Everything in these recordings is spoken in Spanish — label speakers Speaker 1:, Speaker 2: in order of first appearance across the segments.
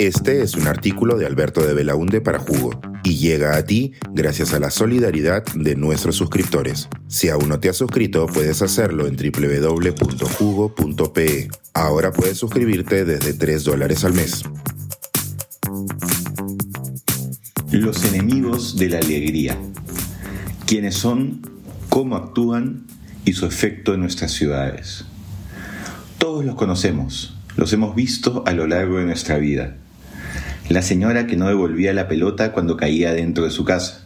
Speaker 1: Este es un artículo de Alberto de Belaunde para Jugo y llega a ti gracias a la solidaridad de nuestros suscriptores. Si aún no te has suscrito, puedes hacerlo en www.jugo.pe. Ahora puedes suscribirte desde 3 dólares al mes.
Speaker 2: Los enemigos de la alegría. ¿Quiénes son? ¿Cómo actúan? Y su efecto en nuestras ciudades. Todos los conocemos, los hemos visto a lo largo de nuestra vida. La señora que no devolvía la pelota cuando caía dentro de su casa.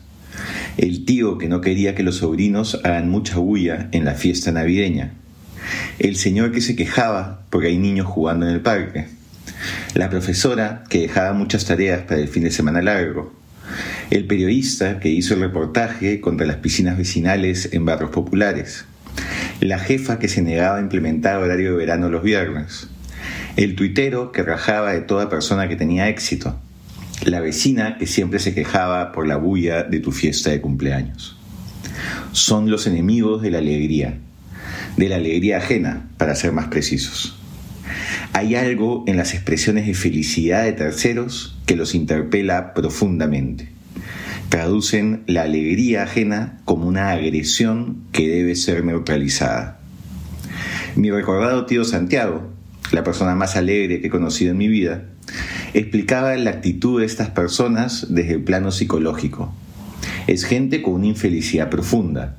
Speaker 2: El tío que no quería que los sobrinos hagan mucha bulla en la fiesta navideña. El señor que se quejaba porque hay niños jugando en el parque. La profesora que dejaba muchas tareas para el fin de semana largo. El periodista que hizo el reportaje contra las piscinas vecinales en barrios populares. La jefa que se negaba a implementar horario de verano los viernes el tuitero que rajaba de toda persona que tenía éxito, la vecina que siempre se quejaba por la bulla de tu fiesta de cumpleaños. Son los enemigos de la alegría, de la alegría ajena, para ser más precisos. Hay algo en las expresiones de felicidad de terceros que los interpela profundamente. Traducen la alegría ajena como una agresión que debe ser neutralizada. Mi recordado tío Santiago, la persona más alegre que he conocido en mi vida, explicaba la actitud de estas personas desde el plano psicológico. Es gente con una infelicidad profunda,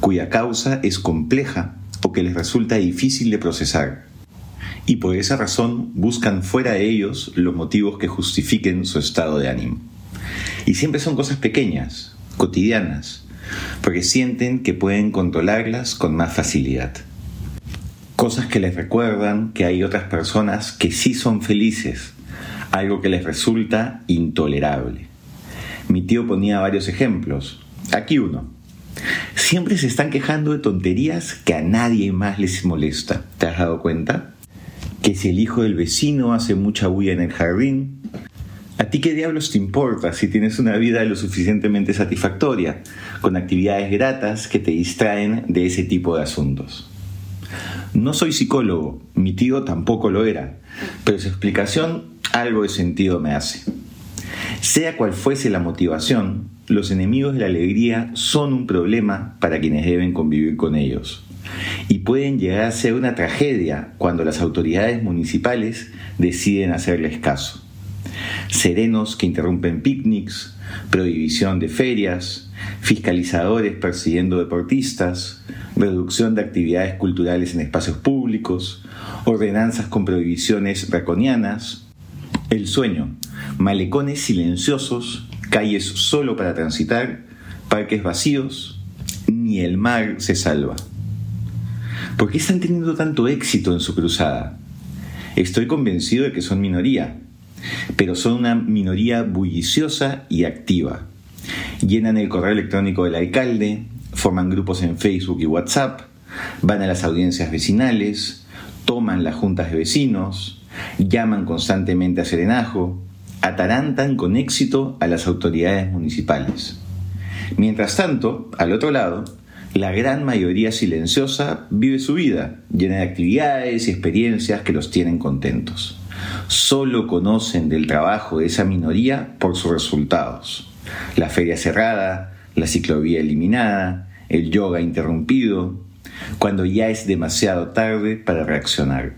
Speaker 2: cuya causa es compleja o que les resulta difícil de procesar. Y por esa razón buscan fuera de ellos los motivos que justifiquen su estado de ánimo. Y siempre son cosas pequeñas, cotidianas, porque sienten que pueden controlarlas con más facilidad cosas que les recuerdan que hay otras personas que sí son felices, algo que les resulta intolerable. Mi tío ponía varios ejemplos. Aquí uno. Siempre se están quejando de tonterías que a nadie más les molesta. ¿Te has dado cuenta? Que si el hijo del vecino hace mucha bulla en el jardín, ¿A ti qué diablos te importa si tienes una vida lo suficientemente satisfactoria, con actividades gratas que te distraen de ese tipo de asuntos? No soy psicólogo, mi tío tampoco lo era, pero su explicación algo de sentido me hace. Sea cual fuese la motivación, los enemigos de la alegría son un problema para quienes deben convivir con ellos y pueden llegar a ser una tragedia cuando las autoridades municipales deciden hacerles caso. Serenos que interrumpen picnics, prohibición de ferias, fiscalizadores persiguiendo deportistas, reducción de actividades culturales en espacios públicos, ordenanzas con prohibiciones draconianas, el sueño, malecones silenciosos, calles solo para transitar, parques vacíos, ni el mar se salva. ¿Por qué están teniendo tanto éxito en su cruzada? Estoy convencido de que son minoría, pero son una minoría bulliciosa y activa. Llenan el correo electrónico del alcalde, forman grupos en Facebook y WhatsApp, van a las audiencias vecinales, toman las juntas de vecinos, llaman constantemente a serenajo, atarantan con éxito a las autoridades municipales. Mientras tanto, al otro lado, la gran mayoría silenciosa vive su vida, llena de actividades y experiencias que los tienen contentos. Solo conocen del trabajo de esa minoría por sus resultados. La feria cerrada, la ciclovía eliminada, el yoga interrumpido, cuando ya es demasiado tarde para reaccionar.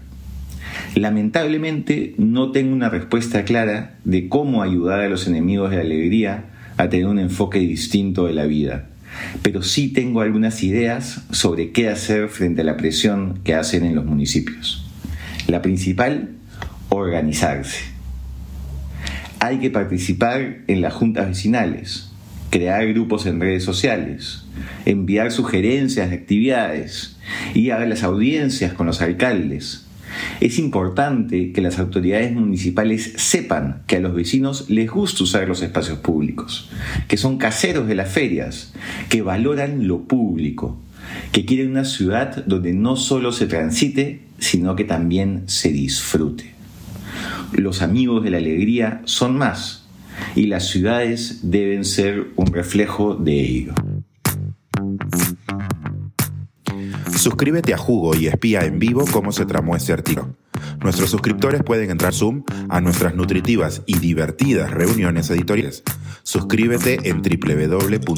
Speaker 2: Lamentablemente no tengo una respuesta clara de cómo ayudar a los enemigos de la alegría a tener un enfoque distinto de la vida, pero sí tengo algunas ideas sobre qué hacer frente a la presión que hacen en los municipios. La principal, organizarse. Hay que participar en las juntas vecinales, crear grupos en redes sociales, enviar sugerencias de actividades, y a las audiencias con los alcaldes. Es importante que las autoridades municipales sepan que a los vecinos les gusta usar los espacios públicos, que son caseros de las ferias, que valoran lo público, que quieren una ciudad donde no solo se transite, sino que también se disfrute. Los amigos de la alegría son más, y las ciudades deben ser un reflejo de ello.
Speaker 1: Suscríbete a Jugo y espía en vivo cómo se tramó este artículo. Nuestros suscriptores pueden entrar Zoom a nuestras nutritivas y divertidas reuniones editoriales. Suscríbete en www.jugo.pe.